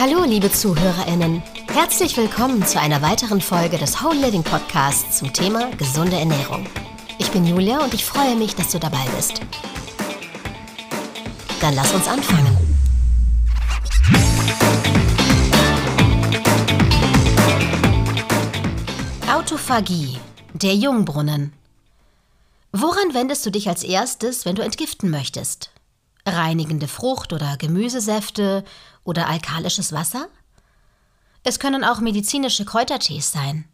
Hallo, liebe ZuhörerInnen. Herzlich willkommen zu einer weiteren Folge des Whole Living Podcasts zum Thema gesunde Ernährung. Ich bin Julia und ich freue mich, dass du dabei bist. Dann lass uns anfangen. Autophagie, der Jungbrunnen. Woran wendest du dich als erstes, wenn du entgiften möchtest? Reinigende Frucht- oder Gemüsesäfte oder alkalisches Wasser? Es können auch medizinische Kräutertees sein.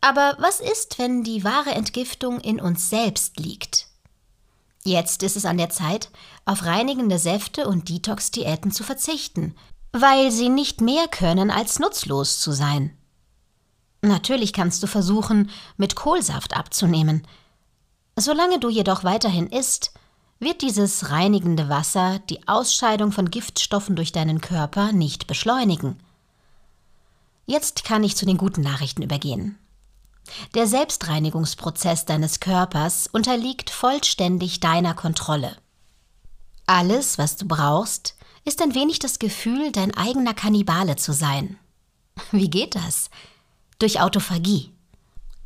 Aber was ist, wenn die wahre Entgiftung in uns selbst liegt? Jetzt ist es an der Zeit, auf reinigende Säfte und Detox-Diäten zu verzichten, weil sie nicht mehr können, als nutzlos zu sein. Natürlich kannst du versuchen, mit Kohlsaft abzunehmen. Solange du jedoch weiterhin isst, wird dieses reinigende Wasser die Ausscheidung von Giftstoffen durch deinen Körper nicht beschleunigen. Jetzt kann ich zu den guten Nachrichten übergehen. Der Selbstreinigungsprozess deines Körpers unterliegt vollständig deiner Kontrolle. Alles, was du brauchst, ist ein wenig das Gefühl, dein eigener Kannibale zu sein. Wie geht das? Durch Autophagie.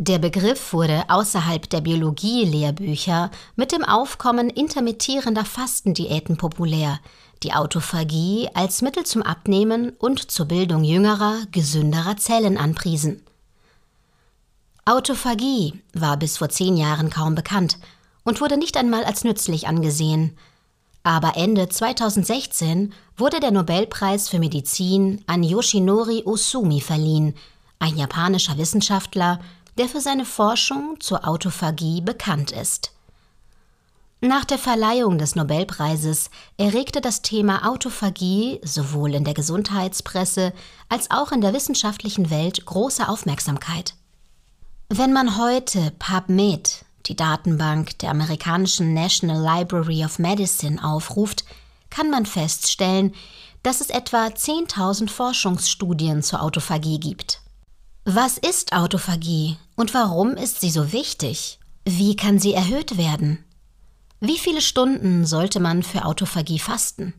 Der Begriff wurde außerhalb der Biologie-Lehrbücher mit dem Aufkommen intermittierender Fastendiäten populär, die Autophagie als Mittel zum Abnehmen und zur Bildung jüngerer, gesünderer Zellen anpriesen. Autophagie war bis vor zehn Jahren kaum bekannt und wurde nicht einmal als nützlich angesehen. Aber Ende 2016 wurde der Nobelpreis für Medizin an Yoshinori Osumi verliehen, ein japanischer Wissenschaftler, der für seine Forschung zur Autophagie bekannt ist. Nach der Verleihung des Nobelpreises erregte das Thema Autophagie sowohl in der Gesundheitspresse als auch in der wissenschaftlichen Welt große Aufmerksamkeit. Wenn man heute PubMed, die Datenbank der amerikanischen National Library of Medicine, aufruft, kann man feststellen, dass es etwa 10.000 Forschungsstudien zur Autophagie gibt. Was ist Autophagie und warum ist sie so wichtig? Wie kann sie erhöht werden? Wie viele Stunden sollte man für Autophagie fasten?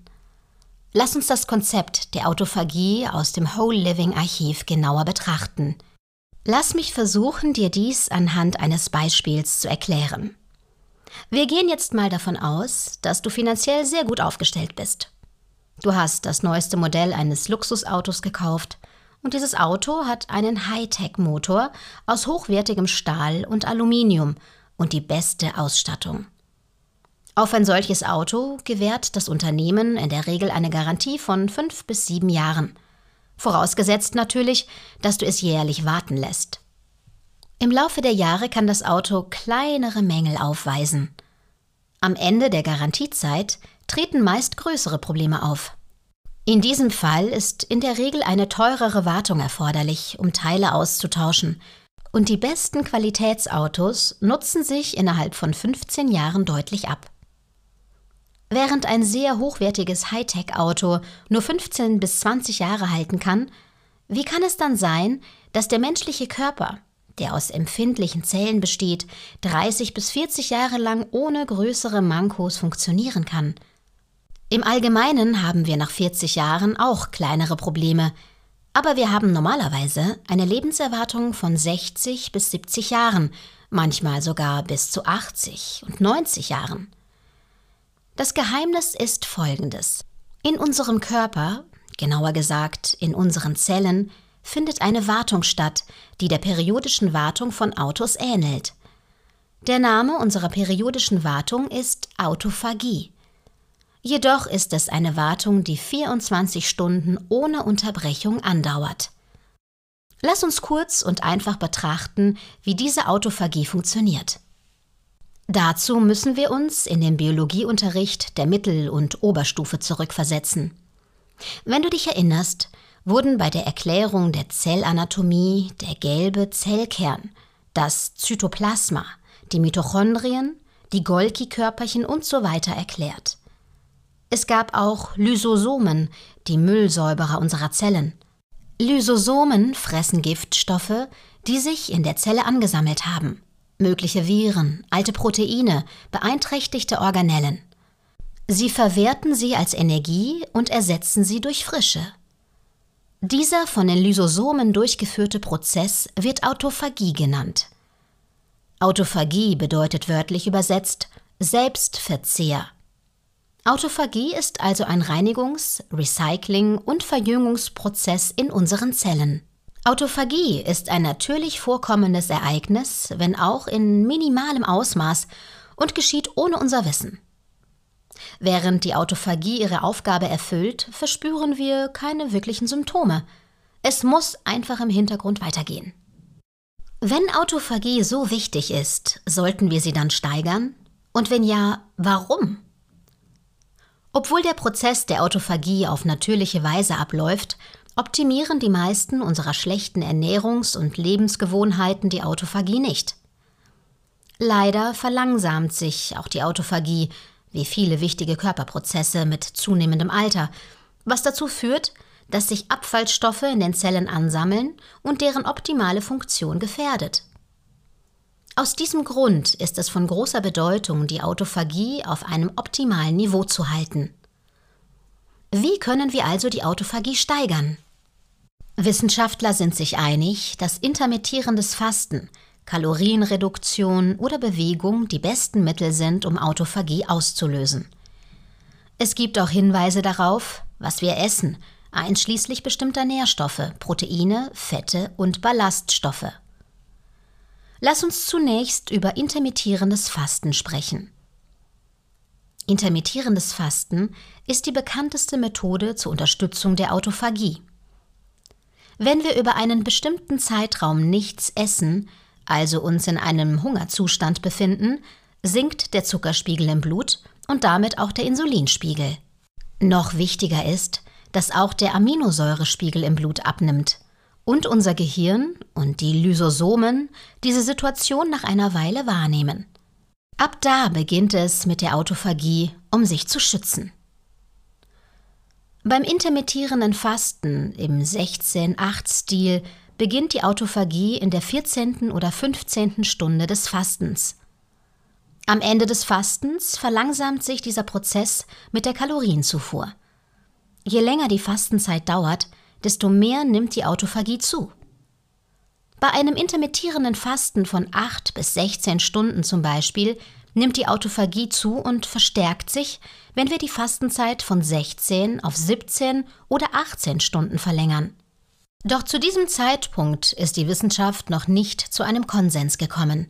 Lass uns das Konzept der Autophagie aus dem Whole Living Archiv genauer betrachten. Lass mich versuchen, dir dies anhand eines Beispiels zu erklären. Wir gehen jetzt mal davon aus, dass du finanziell sehr gut aufgestellt bist. Du hast das neueste Modell eines Luxusautos gekauft und dieses Auto hat einen Hightech-Motor aus hochwertigem Stahl und Aluminium und die beste Ausstattung. Auf ein solches Auto gewährt das Unternehmen in der Regel eine Garantie von fünf bis sieben Jahren. Vorausgesetzt natürlich, dass du es jährlich warten lässt. Im Laufe der Jahre kann das Auto kleinere Mängel aufweisen. Am Ende der Garantiezeit treten meist größere Probleme auf. In diesem Fall ist in der Regel eine teurere Wartung erforderlich, um Teile auszutauschen, und die besten Qualitätsautos nutzen sich innerhalb von 15 Jahren deutlich ab. Während ein sehr hochwertiges Hightech-Auto nur 15 bis 20 Jahre halten kann, wie kann es dann sein, dass der menschliche Körper, der aus empfindlichen Zellen besteht, 30 bis 40 Jahre lang ohne größere Mankos funktionieren kann – im Allgemeinen haben wir nach 40 Jahren auch kleinere Probleme, aber wir haben normalerweise eine Lebenserwartung von 60 bis 70 Jahren, manchmal sogar bis zu 80 und 90 Jahren. Das Geheimnis ist folgendes. In unserem Körper, genauer gesagt in unseren Zellen, findet eine Wartung statt, die der periodischen Wartung von Autos ähnelt. Der Name unserer periodischen Wartung ist Autophagie. Jedoch ist es eine Wartung, die 24 Stunden ohne Unterbrechung andauert. Lass uns kurz und einfach betrachten, wie diese Autophagie funktioniert. Dazu müssen wir uns in den Biologieunterricht der Mittel- und Oberstufe zurückversetzen. Wenn du dich erinnerst, wurden bei der Erklärung der Zellanatomie der gelbe Zellkern, das Zytoplasma, die Mitochondrien, die Golgi-Körperchen und so weiter erklärt. Es gab auch Lysosomen, die Müllsäuberer unserer Zellen. Lysosomen fressen Giftstoffe, die sich in der Zelle angesammelt haben. Mögliche Viren, alte Proteine, beeinträchtigte Organellen. Sie verwerten sie als Energie und ersetzen sie durch frische. Dieser von den Lysosomen durchgeführte Prozess wird Autophagie genannt. Autophagie bedeutet wörtlich übersetzt Selbstverzehr. Autophagie ist also ein Reinigungs-, Recycling- und Verjüngungsprozess in unseren Zellen. Autophagie ist ein natürlich vorkommendes Ereignis, wenn auch in minimalem Ausmaß und geschieht ohne unser Wissen. Während die Autophagie ihre Aufgabe erfüllt, verspüren wir keine wirklichen Symptome. Es muss einfach im Hintergrund weitergehen. Wenn Autophagie so wichtig ist, sollten wir sie dann steigern? Und wenn ja, warum? Obwohl der Prozess der Autophagie auf natürliche Weise abläuft, optimieren die meisten unserer schlechten Ernährungs- und Lebensgewohnheiten die Autophagie nicht. Leider verlangsamt sich auch die Autophagie, wie viele wichtige Körperprozesse mit zunehmendem Alter, was dazu führt, dass sich Abfallstoffe in den Zellen ansammeln und deren optimale Funktion gefährdet. Aus diesem Grund ist es von großer Bedeutung, die Autophagie auf einem optimalen Niveau zu halten. Wie können wir also die Autophagie steigern? Wissenschaftler sind sich einig, dass intermittierendes Fasten, Kalorienreduktion oder Bewegung die besten Mittel sind, um Autophagie auszulösen. Es gibt auch Hinweise darauf, was wir essen, einschließlich bestimmter Nährstoffe, Proteine, Fette und Ballaststoffe. Lass uns zunächst über intermittierendes Fasten sprechen. Intermittierendes Fasten ist die bekannteste Methode zur Unterstützung der Autophagie. Wenn wir über einen bestimmten Zeitraum nichts essen, also uns in einem Hungerzustand befinden, sinkt der Zuckerspiegel im Blut und damit auch der Insulinspiegel. Noch wichtiger ist, dass auch der Aminosäurespiegel im Blut abnimmt und unser Gehirn und die Lysosomen diese Situation nach einer Weile wahrnehmen. Ab da beginnt es mit der Autophagie, um sich zu schützen. Beim intermittierenden Fasten im 16-8-Stil beginnt die Autophagie in der 14. oder 15. Stunde des Fastens. Am Ende des Fastens verlangsamt sich dieser Prozess mit der Kalorienzufuhr. Je länger die Fastenzeit dauert, desto mehr nimmt die Autophagie zu. Bei einem intermittierenden Fasten von 8 bis 16 Stunden zum Beispiel nimmt die Autophagie zu und verstärkt sich, wenn wir die Fastenzeit von 16 auf 17 oder 18 Stunden verlängern. Doch zu diesem Zeitpunkt ist die Wissenschaft noch nicht zu einem Konsens gekommen.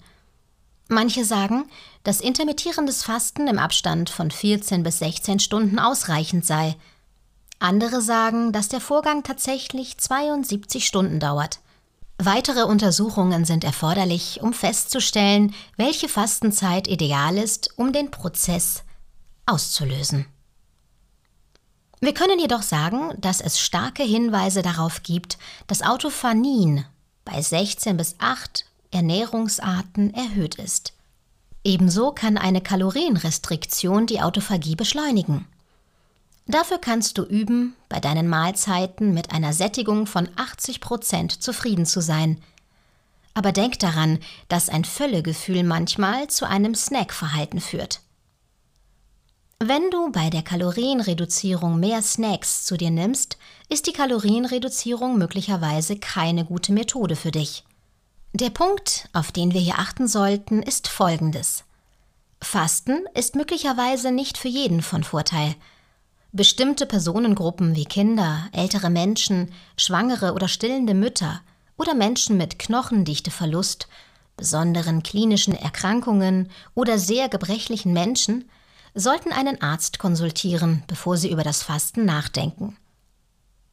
Manche sagen, dass intermittierendes Fasten im Abstand von 14 bis 16 Stunden ausreichend sei, andere sagen, dass der Vorgang tatsächlich 72 Stunden dauert. Weitere Untersuchungen sind erforderlich, um festzustellen, welche Fastenzeit ideal ist, um den Prozess auszulösen. Wir können jedoch sagen, dass es starke Hinweise darauf gibt, dass Autophanin bei 16 bis 8 Ernährungsarten erhöht ist. Ebenso kann eine Kalorienrestriktion die Autophagie beschleunigen. Dafür kannst du üben, bei deinen Mahlzeiten mit einer Sättigung von 80 Prozent zufrieden zu sein. Aber denk daran, dass ein Völlegefühl manchmal zu einem Snackverhalten führt. Wenn du bei der Kalorienreduzierung mehr Snacks zu dir nimmst, ist die Kalorienreduzierung möglicherweise keine gute Methode für dich. Der Punkt, auf den wir hier achten sollten, ist folgendes. Fasten ist möglicherweise nicht für jeden von Vorteil – Bestimmte Personengruppen wie Kinder, ältere Menschen, schwangere oder stillende Mütter oder Menschen mit Knochendichteverlust, besonderen klinischen Erkrankungen oder sehr gebrechlichen Menschen sollten einen Arzt konsultieren, bevor sie über das Fasten nachdenken.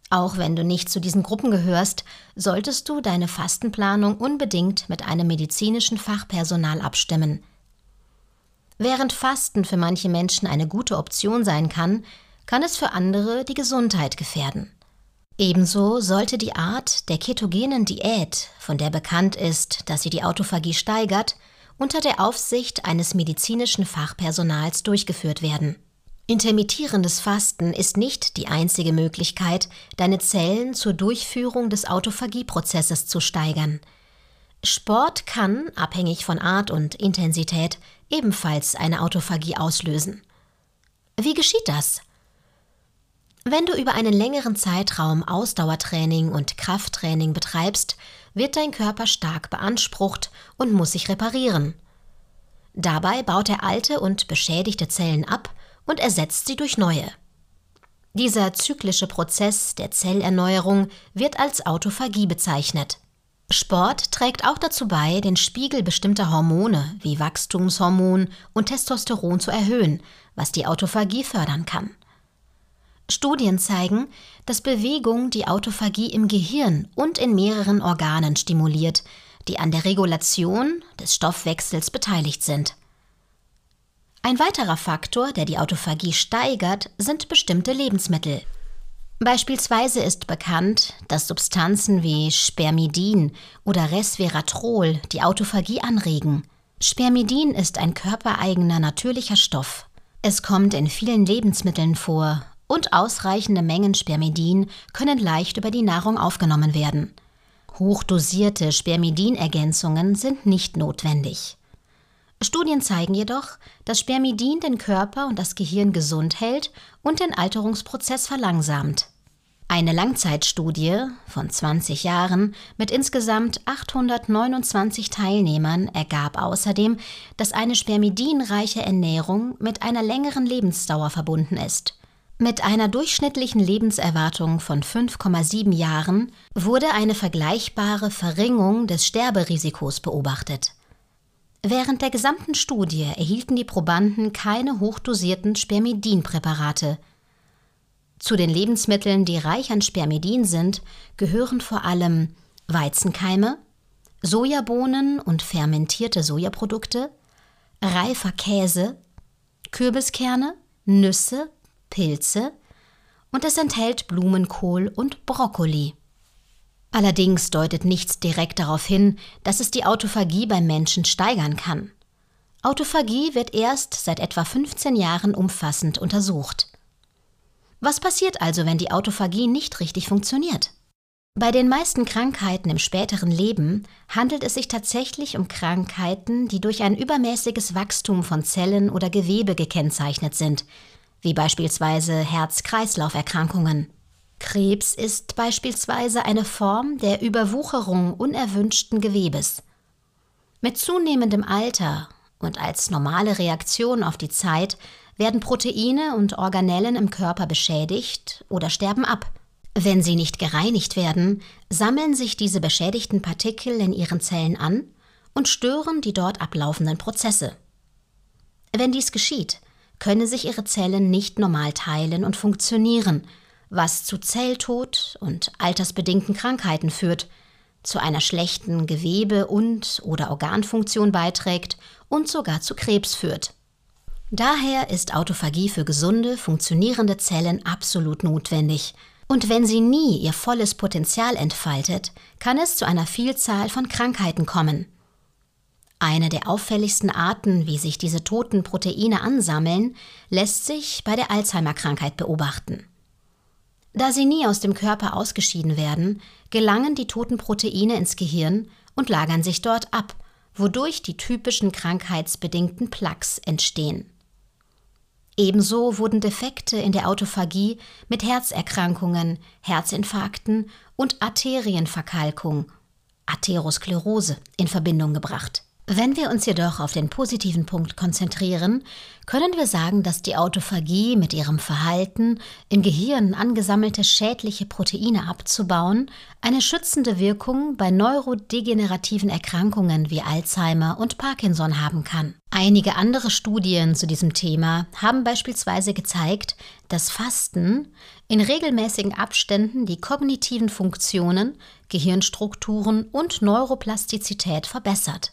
Auch wenn du nicht zu diesen Gruppen gehörst, solltest du deine Fastenplanung unbedingt mit einem medizinischen Fachpersonal abstimmen. Während Fasten für manche Menschen eine gute Option sein kann, kann es für andere die Gesundheit gefährden. Ebenso sollte die Art der ketogenen Diät, von der bekannt ist, dass sie die Autophagie steigert, unter der Aufsicht eines medizinischen Fachpersonals durchgeführt werden. Intermittierendes Fasten ist nicht die einzige Möglichkeit, deine Zellen zur Durchführung des Autophagieprozesses zu steigern. Sport kann, abhängig von Art und Intensität, ebenfalls eine Autophagie auslösen. Wie geschieht das? Wenn du über einen längeren Zeitraum Ausdauertraining und Krafttraining betreibst, wird dein Körper stark beansprucht und muss sich reparieren. Dabei baut er alte und beschädigte Zellen ab und ersetzt sie durch neue. Dieser zyklische Prozess der Zellerneuerung wird als Autophagie bezeichnet. Sport trägt auch dazu bei, den Spiegel bestimmter Hormone wie Wachstumshormon und Testosteron zu erhöhen, was die Autophagie fördern kann. Studien zeigen, dass Bewegung die Autophagie im Gehirn und in mehreren Organen stimuliert, die an der Regulation des Stoffwechsels beteiligt sind. Ein weiterer Faktor, der die Autophagie steigert, sind bestimmte Lebensmittel. Beispielsweise ist bekannt, dass Substanzen wie Spermidin oder Resveratrol die Autophagie anregen. Spermidin ist ein körpereigener natürlicher Stoff. Es kommt in vielen Lebensmitteln vor und ausreichende Mengen Spermidin können leicht über die Nahrung aufgenommen werden. Hochdosierte Spermidinergänzungen sind nicht notwendig. Studien zeigen jedoch, dass Spermidin den Körper und das Gehirn gesund hält und den Alterungsprozess verlangsamt. Eine Langzeitstudie von 20 Jahren mit insgesamt 829 Teilnehmern ergab außerdem, dass eine spermidinreiche Ernährung mit einer längeren Lebensdauer verbunden ist. Mit einer durchschnittlichen Lebenserwartung von 5,7 Jahren wurde eine vergleichbare Verringerung des Sterberisikos beobachtet. Während der gesamten Studie erhielten die Probanden keine hochdosierten Spermidinpräparate. Zu den Lebensmitteln, die reich an Spermidin sind, gehören vor allem Weizenkeime, Sojabohnen und fermentierte Sojaprodukte, reifer Käse, Kürbiskerne, Nüsse, Pilze und es enthält Blumenkohl und Brokkoli. Allerdings deutet nichts direkt darauf hin, dass es die Autophagie beim Menschen steigern kann. Autophagie wird erst seit etwa 15 Jahren umfassend untersucht. Was passiert also, wenn die Autophagie nicht richtig funktioniert? Bei den meisten Krankheiten im späteren Leben handelt es sich tatsächlich um Krankheiten, die durch ein übermäßiges Wachstum von Zellen oder Gewebe gekennzeichnet sind, wie beispielsweise Herz-Kreislauf-Erkrankungen. Krebs ist beispielsweise eine Form der Überwucherung unerwünschten Gewebes. Mit zunehmendem Alter und als normale Reaktion auf die Zeit werden Proteine und Organellen im Körper beschädigt oder sterben ab. Wenn sie nicht gereinigt werden, sammeln sich diese beschädigten Partikel in ihren Zellen an und stören die dort ablaufenden Prozesse. Wenn dies geschieht, könne sich ihre Zellen nicht normal teilen und funktionieren, was zu Zelltod und altersbedingten Krankheiten führt, zu einer schlechten Gewebe- und oder Organfunktion beiträgt und sogar zu Krebs führt. Daher ist Autophagie für gesunde, funktionierende Zellen absolut notwendig. Und wenn sie nie ihr volles Potenzial entfaltet, kann es zu einer Vielzahl von Krankheiten kommen. Eine der auffälligsten Arten, wie sich diese toten Proteine ansammeln, lässt sich bei der Alzheimer-Krankheit beobachten. Da sie nie aus dem Körper ausgeschieden werden, gelangen die toten Proteine ins Gehirn und lagern sich dort ab, wodurch die typischen krankheitsbedingten Plaques entstehen. Ebenso wurden Defekte in der Autophagie mit Herzerkrankungen, Herzinfarkten und Arterienverkalkung, Atherosklerose in Verbindung gebracht. Wenn wir uns jedoch auf den positiven Punkt konzentrieren, können wir sagen, dass die Autophagie mit ihrem Verhalten, im Gehirn angesammelte schädliche Proteine abzubauen, eine schützende Wirkung bei neurodegenerativen Erkrankungen wie Alzheimer und Parkinson haben kann. Einige andere Studien zu diesem Thema haben beispielsweise gezeigt, dass Fasten in regelmäßigen Abständen die kognitiven Funktionen, Gehirnstrukturen und Neuroplastizität verbessert.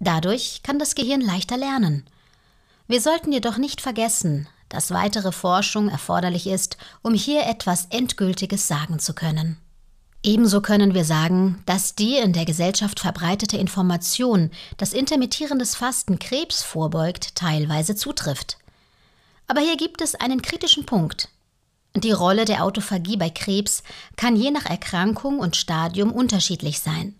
Dadurch kann das Gehirn leichter lernen. Wir sollten jedoch nicht vergessen, dass weitere Forschung erforderlich ist, um hier etwas Endgültiges sagen zu können. Ebenso können wir sagen, dass die in der Gesellschaft verbreitete Information, dass intermittierendes Fasten Krebs vorbeugt, teilweise zutrifft. Aber hier gibt es einen kritischen Punkt. Die Rolle der Autophagie bei Krebs kann je nach Erkrankung und Stadium unterschiedlich sein.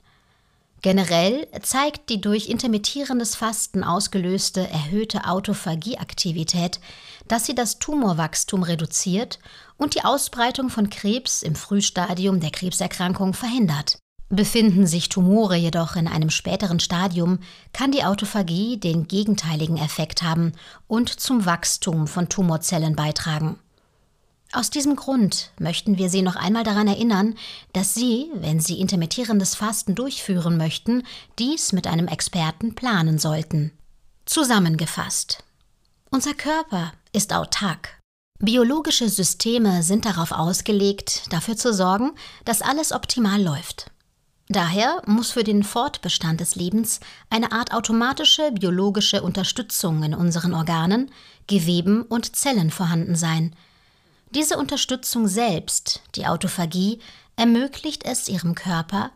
Generell zeigt die durch intermittierendes Fasten ausgelöste erhöhte Autophagieaktivität, dass sie das Tumorwachstum reduziert und die Ausbreitung von Krebs im Frühstadium der Krebserkrankung verhindert. Befinden sich Tumore jedoch in einem späteren Stadium, kann die Autophagie den gegenteiligen Effekt haben und zum Wachstum von Tumorzellen beitragen. Aus diesem Grund möchten wir Sie noch einmal daran erinnern, dass Sie, wenn Sie intermittierendes Fasten durchführen möchten, dies mit einem Experten planen sollten. Zusammengefasst. Unser Körper ist autark. Biologische Systeme sind darauf ausgelegt, dafür zu sorgen, dass alles optimal läuft. Daher muss für den Fortbestand des Lebens eine Art automatische biologische Unterstützung in unseren Organen, Geweben und Zellen vorhanden sein – diese Unterstützung selbst, die Autophagie, ermöglicht es ihrem Körper,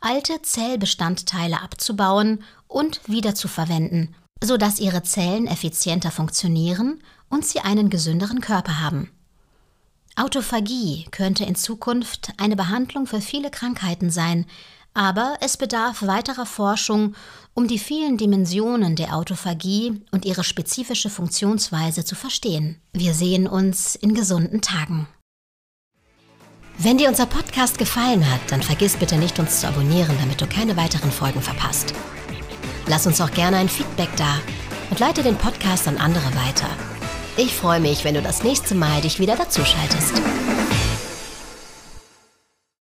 alte Zellbestandteile abzubauen und wiederzuverwenden, sodass ihre Zellen effizienter funktionieren und sie einen gesünderen Körper haben. Autophagie könnte in Zukunft eine Behandlung für viele Krankheiten sein, aber es bedarf weiterer Forschung, um die vielen Dimensionen der Autophagie und ihre spezifische Funktionsweise zu verstehen. Wir sehen uns in gesunden Tagen. Wenn dir unser Podcast gefallen hat, dann vergiss bitte nicht, uns zu abonnieren, damit du keine weiteren Folgen verpasst. Lass uns auch gerne ein Feedback da und leite den Podcast an andere weiter. Ich freue mich, wenn du das nächste Mal dich wieder dazuschaltest.